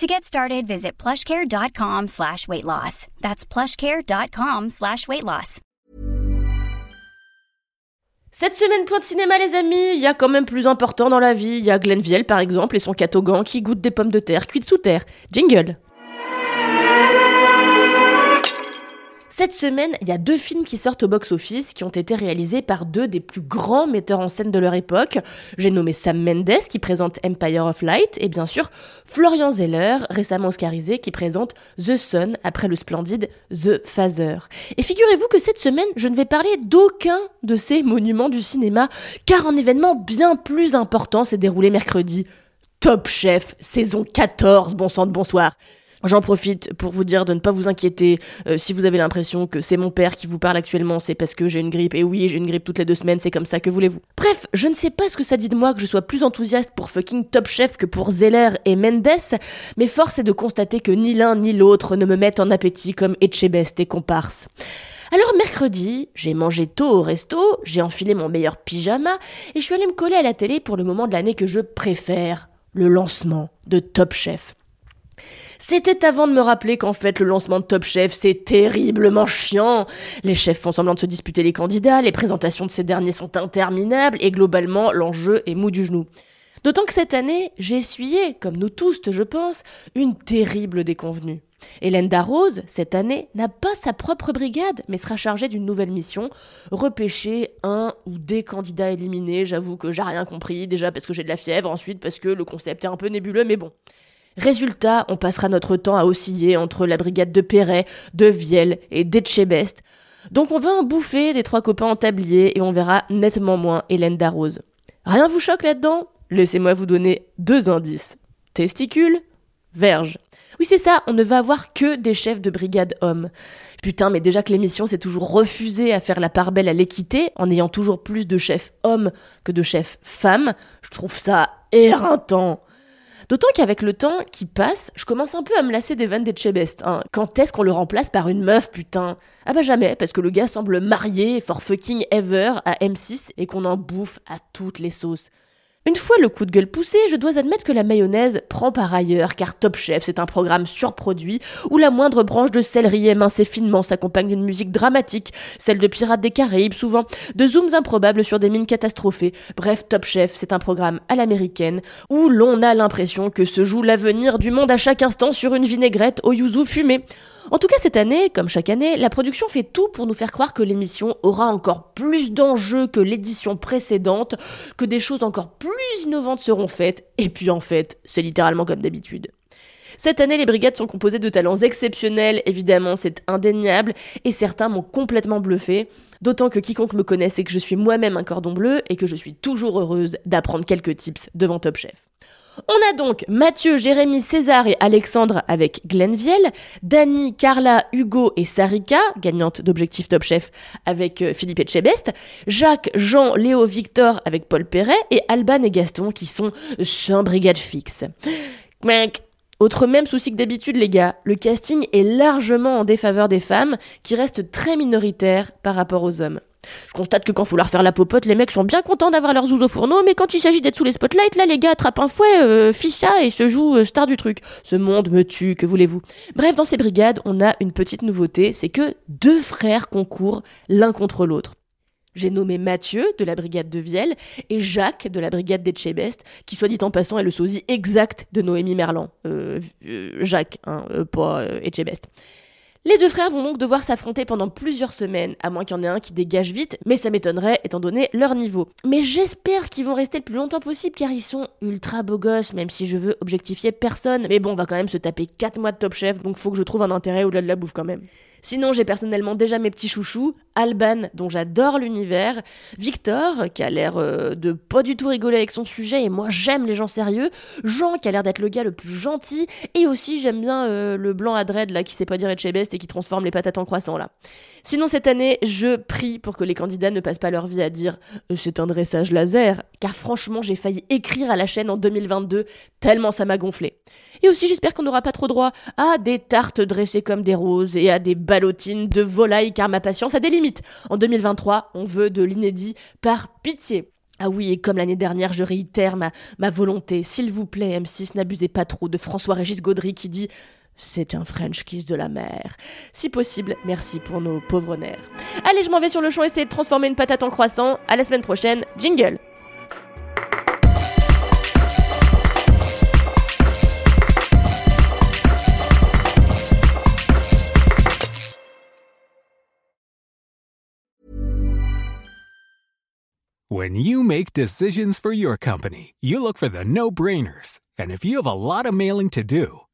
To get started, visit plushcare.com slash weight loss. That's plushcare.com slash weight loss. Cette semaine, point de cinéma, les amis, il y a quand même plus important dans la vie. Il y a Glenville, par exemple, et son catogan qui goûte des pommes de terre cuites sous terre. Jingle Cette semaine, il y a deux films qui sortent au box-office qui ont été réalisés par deux des plus grands metteurs en scène de leur époque. J'ai nommé Sam Mendes qui présente Empire of Light et bien sûr Florian Zeller, récemment oscarisé, qui présente The Sun après le splendide The Father. Et figurez-vous que cette semaine, je ne vais parler d'aucun de ces monuments du cinéma car un événement bien plus important s'est déroulé mercredi. Top Chef, saison 14, bon sang de bonsoir. J'en profite pour vous dire de ne pas vous inquiéter. Euh, si vous avez l'impression que c'est mon père qui vous parle actuellement, c'est parce que j'ai une grippe. Et oui, j'ai une grippe toutes les deux semaines, c'est comme ça, que voulez-vous. Bref, je ne sais pas ce que ça dit de moi que je sois plus enthousiaste pour fucking Top Chef que pour Zeller et Mendes, mais force est de constater que ni l'un ni l'autre ne me mettent en appétit comme Etchebest et comparse. Alors mercredi, j'ai mangé tôt au resto, j'ai enfilé mon meilleur pyjama et je suis allée me coller à la télé pour le moment de l'année que je préfère, le lancement de Top Chef. C'était avant de me rappeler qu'en fait le lancement de Top Chef c'est terriblement chiant. Les chefs font semblant de se disputer les candidats, les présentations de ces derniers sont interminables et globalement l'enjeu est mou du genou. D'autant que cette année, j'ai essuyé, comme nous tous je pense, une terrible déconvenue. Hélène Darroze, cette année, n'a pas sa propre brigade, mais sera chargée d'une nouvelle mission, repêcher un ou des candidats éliminés. J'avoue que j'ai rien compris, déjà parce que j'ai de la fièvre, ensuite parce que le concept est un peu nébuleux, mais bon. Résultat, on passera notre temps à osciller entre la brigade de Perret, de Vielle et d'Etchebest. Donc on va en bouffer des trois copains en tablier et on verra nettement moins Hélène Darroze. Rien vous choque là-dedans? Laissez-moi vous donner deux indices. Testicules, verge. Oui, c'est ça, on ne va avoir que des chefs de brigade hommes. Putain, mais déjà que l'émission s'est toujours refusée à faire la part belle à l'équité, en ayant toujours plus de chefs hommes que de chefs femmes, je trouve ça éreintant. D'autant qu'avec le temps qui passe, je commence un peu à me lasser des vannes des Chebest. Hein. Quand est-ce qu'on le remplace par une meuf, putain? Ah bah jamais, parce que le gars semble marié for fucking ever à M6 et qu'on en bouffe à toutes les sauces. Une fois le coup de gueule poussé, je dois admettre que la mayonnaise prend par ailleurs, car Top Chef, c'est un programme surproduit où la moindre branche de céleri émincée finement s'accompagne d'une musique dramatique, celle de Pirates des Caraïbes souvent, de zooms improbables sur des mines catastrophées. Bref, Top Chef, c'est un programme à l'américaine où l'on a l'impression que se joue l'avenir du monde à chaque instant sur une vinaigrette au yuzu fumé. En tout cas, cette année, comme chaque année, la production fait tout pour nous faire croire que l'émission aura encore plus d'enjeux que l'édition précédente, que des choses encore plus innovantes seront faites, et puis en fait, c'est littéralement comme d'habitude. Cette année, les brigades sont composées de talents exceptionnels, évidemment, c'est indéniable, et certains m'ont complètement bluffé, d'autant que quiconque me connaît sait que je suis moi-même un cordon bleu et que je suis toujours heureuse d'apprendre quelques tips devant Top Chef. On a donc Mathieu, Jérémy, César et Alexandre avec Glenviel, Dani, Carla, Hugo et Sarika, gagnante d'Objectif Top Chef avec euh, Philippe Etchebest, Jacques, Jean, Léo, Victor avec Paul Perret et Alban et Gaston qui sont sans brigade fixe. Autre même souci que d'habitude les gars, le casting est largement en défaveur des femmes qui restent très minoritaires par rapport aux hommes. Je constate que quand faut leur faire la popote, les mecs sont bien contents d'avoir leurs zouzes au fourneau, mais quand il s'agit d'être sous les spotlights, là les gars attrapent un fouet, euh, ficha et se jouent euh, star du truc. Ce monde me tue, que voulez-vous? Bref, dans ces brigades, on a une petite nouveauté, c'est que deux frères concourent l'un contre l'autre. J'ai nommé Mathieu de la brigade de Vielle et Jacques de la brigade d'Etchebest, qui soit dit en passant est le sosie exact de Noémie Merlan. Euh, euh Jacques, hein, pas Etchebest. Les deux frères vont donc devoir s'affronter pendant plusieurs semaines, à moins qu'il y en ait un qui dégage vite, mais ça m'étonnerait étant donné leur niveau. Mais j'espère qu'ils vont rester le plus longtemps possible car ils sont ultra beaux gosses, même si je veux objectifier personne. Mais bon, on va quand même se taper 4 mois de top chef, donc faut que je trouve un intérêt au-delà de la bouffe quand même. Sinon, j'ai personnellement déjà mes petits chouchous, Alban, dont j'adore l'univers, Victor, qui a l'air euh, de pas du tout rigoler avec son sujet, et moi j'aime les gens sérieux, Jean, qui a l'air d'être le gars le plus gentil, et aussi j'aime bien euh, le blanc à dread là qui sait pas dire chez Et qui transforme les patates en croissant là. Sinon cette année, je prie pour que les candidats ne passent pas leur vie à dire euh, c'est un dressage laser, car franchement j'ai failli écrire à la chaîne en 2022 tellement ça m'a gonflé. Et aussi j'espère qu'on n'aura pas trop droit à des tartes dressées comme des roses et à des ballotines de volaille car ma patience a des limites. En 2023, on veut de l'inédit par pitié. Ah oui, et comme l'année dernière, je réitère ma, ma volonté. S'il vous plaît, M6, n'abusez pas trop de François-Régis Gaudry qui dit c'est un French kiss de la mer. Si possible, merci pour nos pauvres nerfs. Allez, je m'en vais sur le champ essayer de transformer une patate en croissant. À la semaine prochaine. Jingle! When you make decisions for your company, you look for the no-brainers. And if you have a lot of mailing to do,